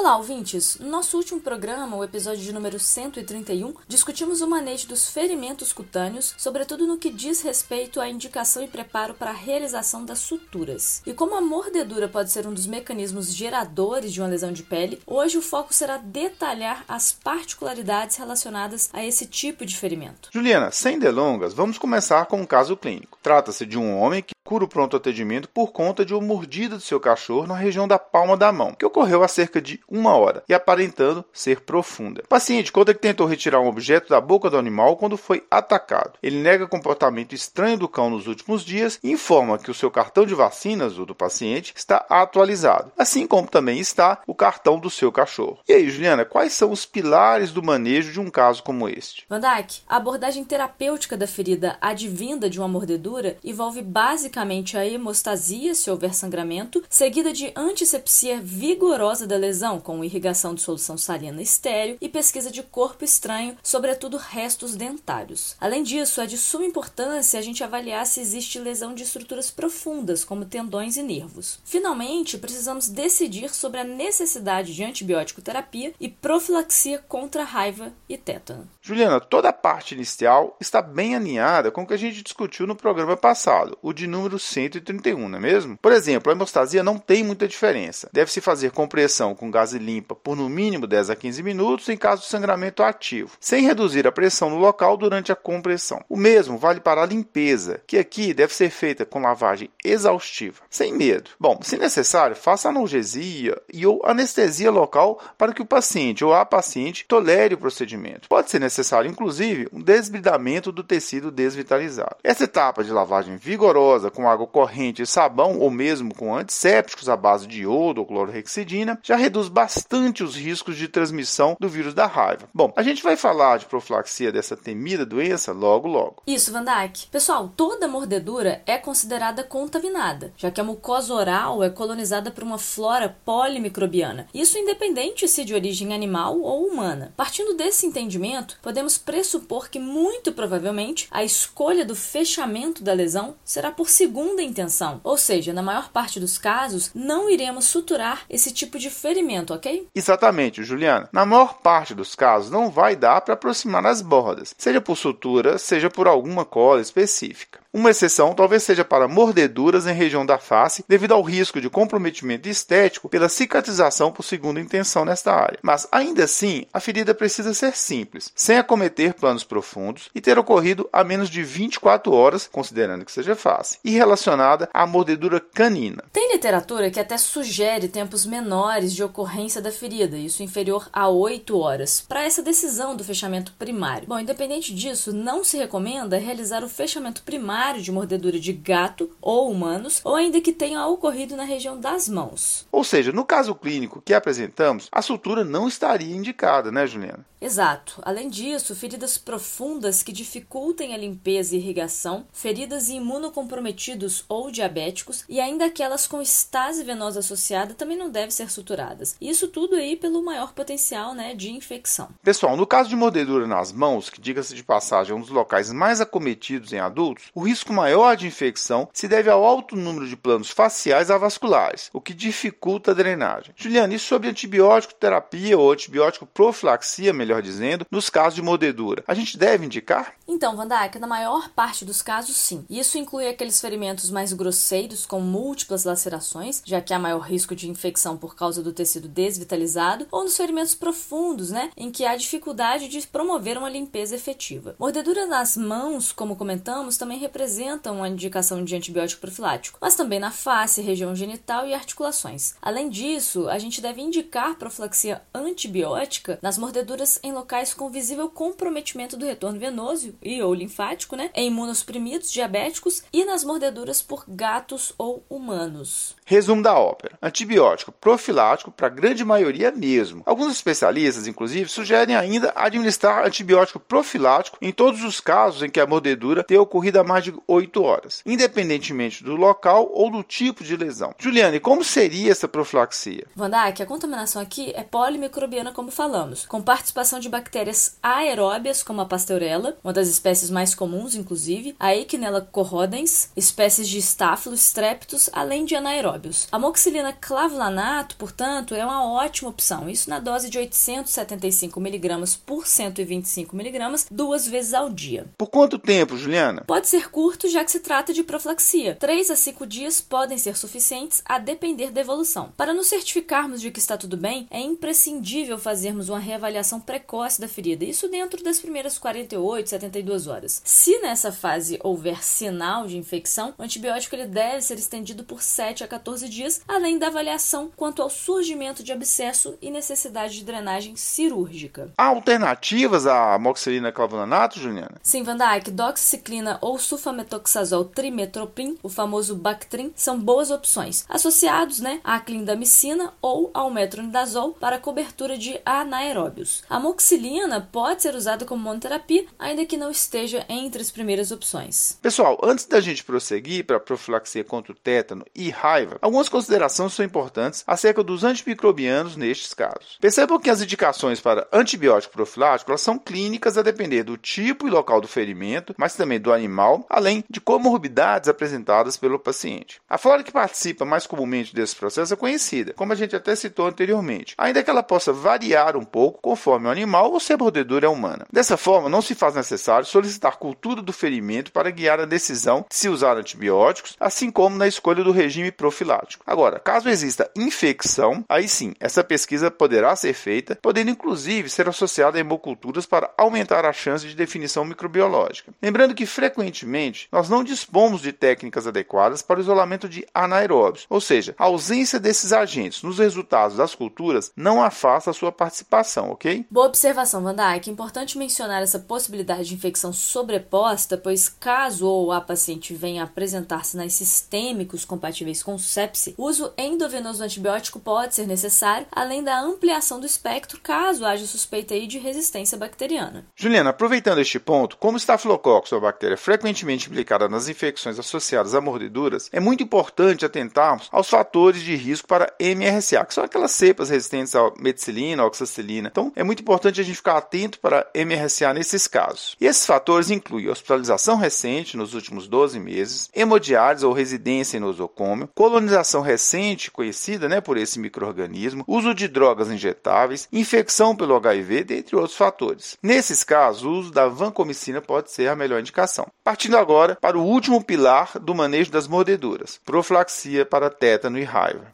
Olá, ouvintes! No nosso último programa, o episódio de número 131, discutimos o manejo dos ferimentos cutâneos, sobretudo no que diz respeito à indicação e preparo para a realização das suturas. E como a mordedura pode ser um dos mecanismos geradores de uma lesão de pele, hoje o foco será detalhar as particularidades relacionadas a esse tipo de ferimento. Juliana, sem delongas, vamos começar com um caso clínico. Trata-se de um homem que cura o pronto atendimento por conta de uma mordida do seu cachorro na região da palma da mão, que ocorreu há cerca de uma hora e aparentando ser profunda. O paciente conta que tentou retirar um objeto da boca do animal quando foi atacado. Ele nega comportamento estranho do cão nos últimos dias e informa que o seu cartão de vacinas, o do paciente, está atualizado, assim como também está o cartão do seu cachorro. E aí, Juliana, quais são os pilares do manejo de um caso como este? Van Dijk, a abordagem terapêutica da ferida advinda de uma mordedura envolve basicamente a hemostasia, se houver sangramento, seguida de antisepsia vigorosa da lesão, com irrigação de solução salina estéreo e pesquisa de corpo estranho, sobretudo restos dentários. Além disso, é de suma importância a gente avaliar se existe lesão de estruturas profundas, como tendões e nervos. Finalmente, precisamos decidir sobre a necessidade de antibiótico terapia e profilaxia contra raiva e tétano. Juliana, toda a parte inicial está bem alinhada com o que a gente discutiu no programa passado, o de número 131, não é mesmo? Por exemplo, a hemostasia não tem muita diferença. Deve-se fazer compressão com gás limpa por no mínimo 10 a 15 minutos em caso de sangramento ativo, sem reduzir a pressão no local durante a compressão. O mesmo vale para a limpeza, que aqui deve ser feita com lavagem exaustiva, sem medo. Bom, se necessário, faça analgesia e ou anestesia local para que o paciente ou a paciente tolere o procedimento. Pode ser necessário necessário, inclusive, um desbridamento do tecido desvitalizado. Essa etapa de lavagem vigorosa com água corrente e sabão, ou mesmo com antissépticos à base de iodo ou clorhexidina, já reduz bastante os riscos de transmissão do vírus da raiva. Bom, a gente vai falar de profilaxia dessa temida doença logo logo. Isso, Van Dijk. Pessoal, toda mordedura é considerada contaminada, já que a mucosa oral é colonizada por uma flora polimicrobiana. Isso independente se de origem animal ou humana. Partindo desse entendimento, podemos pressupor que, muito provavelmente, a escolha do fechamento da lesão será por segunda intenção, ou seja, na maior parte dos casos, não iremos suturar esse tipo de ferimento, ok? Exatamente, Juliana. Na maior parte dos casos, não vai dar para aproximar as bordas, seja por sutura, seja por alguma cola específica. Uma exceção talvez seja para mordeduras em região da face, devido ao risco de comprometimento estético pela cicatrização por segunda intenção nesta área. Mas ainda assim, a ferida precisa ser simples, sem acometer planos profundos e ter ocorrido a menos de 24 horas, considerando que seja face, e relacionada à mordedura canina. Tem literatura que até sugere tempos menores de ocorrência da ferida, isso inferior a 8 horas, para essa decisão do fechamento primário. Bom, independente disso, não se recomenda realizar o fechamento primário primário de mordedura de gato ou humanos, ou ainda que tenha ocorrido na região das mãos. Ou seja, no caso clínico que apresentamos, a sutura não estaria indicada, né, Juliana? Exato. Além disso, feridas profundas que dificultem a limpeza e irrigação, feridas em imunocomprometidos ou diabéticos e ainda aquelas com estase venosa associada também não devem ser suturadas. Isso tudo aí pelo maior potencial né, de infecção. Pessoal, no caso de mordedura nas mãos, que diga-se de passagem é um dos locais mais acometidos em adultos, o risco maior de infecção se deve ao alto número de planos faciais avasculares, o que dificulta a drenagem. Juliana, isso sobre antibiótico terapia ou antibiótico profilaxia, melhor dizendo, nos casos de mordedura. A gente deve indicar? Então, Van Dijk, na maior parte dos casos, sim. Isso inclui aqueles ferimentos mais grosseiros, com múltiplas lacerações, já que há maior risco de infecção por causa do tecido desvitalizado, ou nos ferimentos profundos, né, em que há dificuldade de promover uma limpeza efetiva. Mordedura nas mãos, como comentamos, também representam uma indicação de antibiótico profilático, mas também na face, região genital e articulações. Além disso, a gente deve indicar profilaxia antibiótica nas mordeduras em locais com visível comprometimento do retorno venoso e ou linfático, né, em imunossuprimidos, diabéticos e nas mordeduras por gatos ou humanos. Resumo da ópera: antibiótico profilático para a grande maioria mesmo. Alguns especialistas, inclusive, sugerem ainda administrar antibiótico profilático em todos os casos em que a mordedura tenha ocorrido há mais de 8 horas, independentemente do local ou do tipo de lesão. Juliane, como seria essa profilaxia? Van Dijk, a contaminação aqui é polimicrobiana, como falamos, com participação de bactérias aeróbias, como a Pasteurella, uma das espécies mais comuns, inclusive, a Echinella corrodens, espécies de Staphylos streptus, além de anaeróbias A moxilina clavulanato, portanto, é uma ótima opção, isso na dose de 875 mg por 125 mg duas vezes ao dia. Por quanto tempo, Juliana? Pode ser curto, já que se trata de profilaxia. 3 a 5 dias podem ser suficientes a depender da evolução. Para nos certificarmos de que está tudo bem, é imprescindível fazermos uma reavaliação precoce da ferida, isso dentro das primeiras 48, 72 horas. Se nessa fase houver sinal de infecção, o antibiótico ele deve ser estendido por 7 a 14 dias, além da avaliação quanto ao surgimento de abscesso e necessidade de drenagem cirúrgica. Há alternativas à moxilina clavulanato, Juliana? Sim, Van Dyke, doxiciclina ou sulfametoxazol trimetoprim, o famoso Bactrim, são boas opções, associados né, à clindamicina ou ao metronidazol para cobertura de anaeróbios. A moxilina pode ser usada como monoterapia, ainda que não esteja entre as primeiras opções. Pessoal, antes da gente prosseguir para a profilaxia contra o tétano e raiva, algumas considerações são importantes acerca dos antimicrobianos nestes casos. Percebam que as indicações para antibiótico profilático são clínicas a depender do tipo e local do ferimento, mas também do animal, além de comorbidades apresentadas pelo paciente. A flora que participa mais comumente desse processo é conhecida, como a gente até citou anteriormente, ainda que ela possa variar um pouco conforme o animal ou se a mordedura é humana. Dessa forma, não se faz necessário solicitar cultura do ferimento para guiar a decisão de se usar antibióticos, assim como na escolha do regime profilático. Agora, caso exista infecção, aí sim, essa pesquisa poderá ser feita, podendo inclusive ser associada a hemoculturas para aumentar a chance de definição microbiológica. Lembrando que frequentemente nós não dispomos de técnicas adequadas para o isolamento de anaeróbios, ou seja, a ausência desses agentes nos resultados das culturas não afasta a sua participação, ok? Boa observação, Van Dyke. Importante mencionar essa possibilidade de infecção sobreposta, pois caso ou a paciente venha apresentar sinais sistêmicos compatíveis com sepse, o uso endovenoso do antibiótico pode ser necessário, além da ampliação do espectro caso haja suspeita de resistência bacteriana. Juliana, aproveitando este ponto, como Staphylococcus, a bactéria frequentemente implicada nas infecções associadas a mordeduras, é muito importante atentarmos aos fatores de risco para MRSA, que são aquelas cepas resistentes à meticilina, oxacilina. Então, é muito importante a gente ficar atento para MRSA nesses casos. E esses fatores incluem hospitalização recente nos últimos 12 meses, hemodiálise ou residência em nosocômio, colonização recente conhecida né, por esse microorganismo, uso de drogas injetáveis, infecção pelo HIV, dentre outros fatores. Nesses casos, o uso da vancomicina pode ser a melhor indicação. Partindo agora para o último pilar do manejo das mordeduras, profilaxia para tétano e raiva.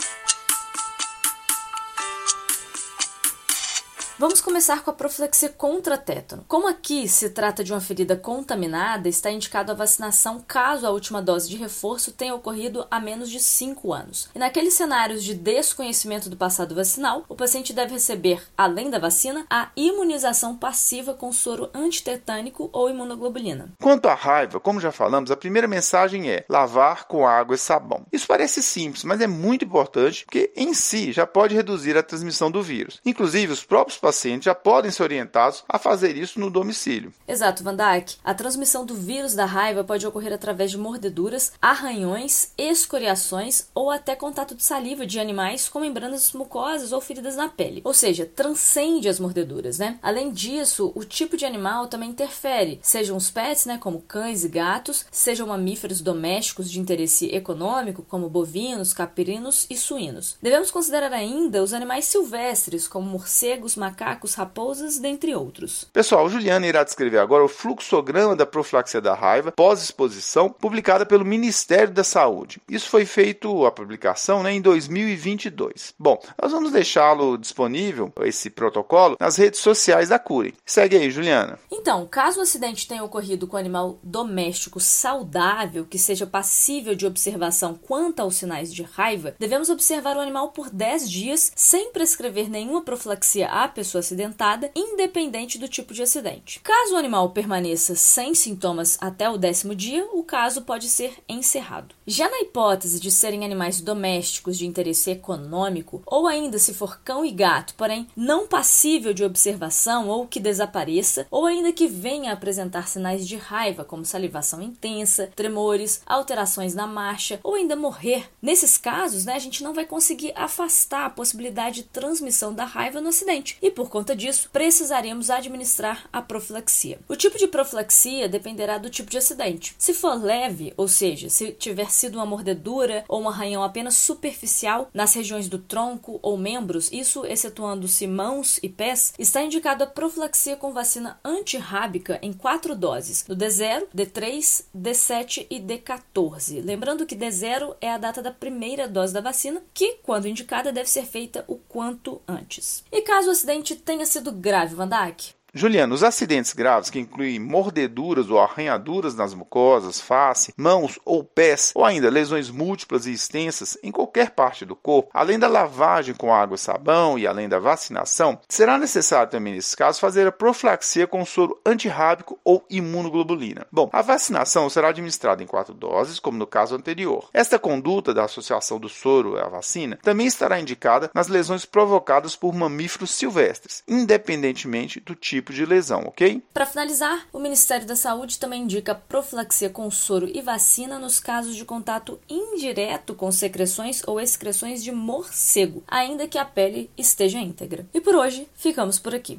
Vamos começar com a profilaxia contra tétano. Como aqui se trata de uma ferida contaminada, está indicado a vacinação caso a última dose de reforço tenha ocorrido há menos de 5 anos. E naqueles cenários de desconhecimento do passado vacinal, o paciente deve receber, além da vacina, a imunização passiva com soro antitetânico ou imunoglobulina. Quanto à raiva, como já falamos, a primeira mensagem é lavar com água e sabão. Isso parece simples, mas é muito importante porque em si já pode reduzir a transmissão do vírus. Inclusive, os próprios pacientes já podem ser orientados a fazer isso no domicílio. Exato, Van Dyke. A transmissão do vírus da raiva pode ocorrer através de mordeduras, arranhões, escoriações ou até contato de saliva de animais com membranas mucosas ou feridas na pele. Ou seja, transcende as mordeduras, né? Além disso, o tipo de animal também interfere, sejam os pets, né, como cães e gatos, sejam mamíferos domésticos de interesse econômico, como bovinos, caprinos e suínos. Devemos considerar ainda os animais silvestres, como morcegos, macacos, macacos, raposas, dentre outros. Pessoal, Juliana irá descrever agora o fluxograma da profilaxia da raiva pós-exposição, publicada pelo Ministério da Saúde. Isso foi feito, a publicação, né, em 2022. Bom, nós vamos deixá-lo disponível, esse protocolo, nas redes sociais da Cure. Segue aí, Juliana. Então, caso o acidente tenha ocorrido com um animal doméstico saudável, que seja passível de observação quanto aos sinais de raiva, devemos observar o animal por 10 dias sem prescrever nenhuma profilaxia à pessoa pessoa acidentada, independente do tipo de acidente. Caso o animal permaneça sem sintomas até o décimo dia, o caso pode ser encerrado. Já na hipótese de serem animais domésticos de interesse econômico, ou ainda se for cão e gato, porém não passível de observação ou que desapareça, ou ainda que venha a apresentar sinais de raiva, como salivação intensa, tremores, alterações na marcha, ou ainda morrer, nesses casos, né, a gente não vai conseguir afastar a possibilidade de transmissão da raiva no acidente e por conta disso, precisaríamos administrar a profilaxia. O tipo de profilaxia dependerá do tipo de acidente. Se for leve, ou seja, se tiver sido uma mordedura ou um arranhão apenas superficial nas regiões do tronco ou membros, isso excetuando-se mãos e pés, está indicado a profilaxia com vacina antirrábica em quatro doses, do D0, D3, D7 e D14. Lembrando que D0 é a data da primeira dose da vacina, que, quando indicada, deve ser feita o quanto antes. E caso o acidente tenha sido grave, Vandak, Juliano, os acidentes graves que incluem mordeduras ou arranhaduras nas mucosas, face, mãos ou pés, ou ainda lesões múltiplas e extensas em qualquer parte do corpo, além da lavagem com água e sabão e além da vacinação, será necessário também nesse caso fazer a profilaxia com soro antirrábico ou imunoglobulina. Bom, a vacinação será administrada em quatro doses, como no caso anterior. Esta conduta da associação do soro à vacina também estará indicada nas lesões provocadas por mamíferos silvestres, independentemente do tipo tipo de lesão, ok? Para finalizar, o Ministério da Saúde também indica profilaxia com soro e vacina nos casos de contato indireto com secreções ou excreções de morcego, ainda que a pele esteja íntegra. E por hoje, ficamos por aqui.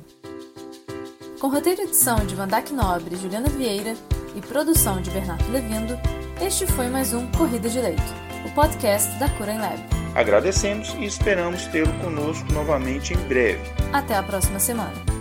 Com roteiro e edição de Vandac Nobre e Juliana Vieira e produção de Bernardo Levindo, este foi mais um Corrida de Leito, o podcast da Cura em Lab. Agradecemos e esperamos tê-lo conosco novamente em breve. Até a próxima semana.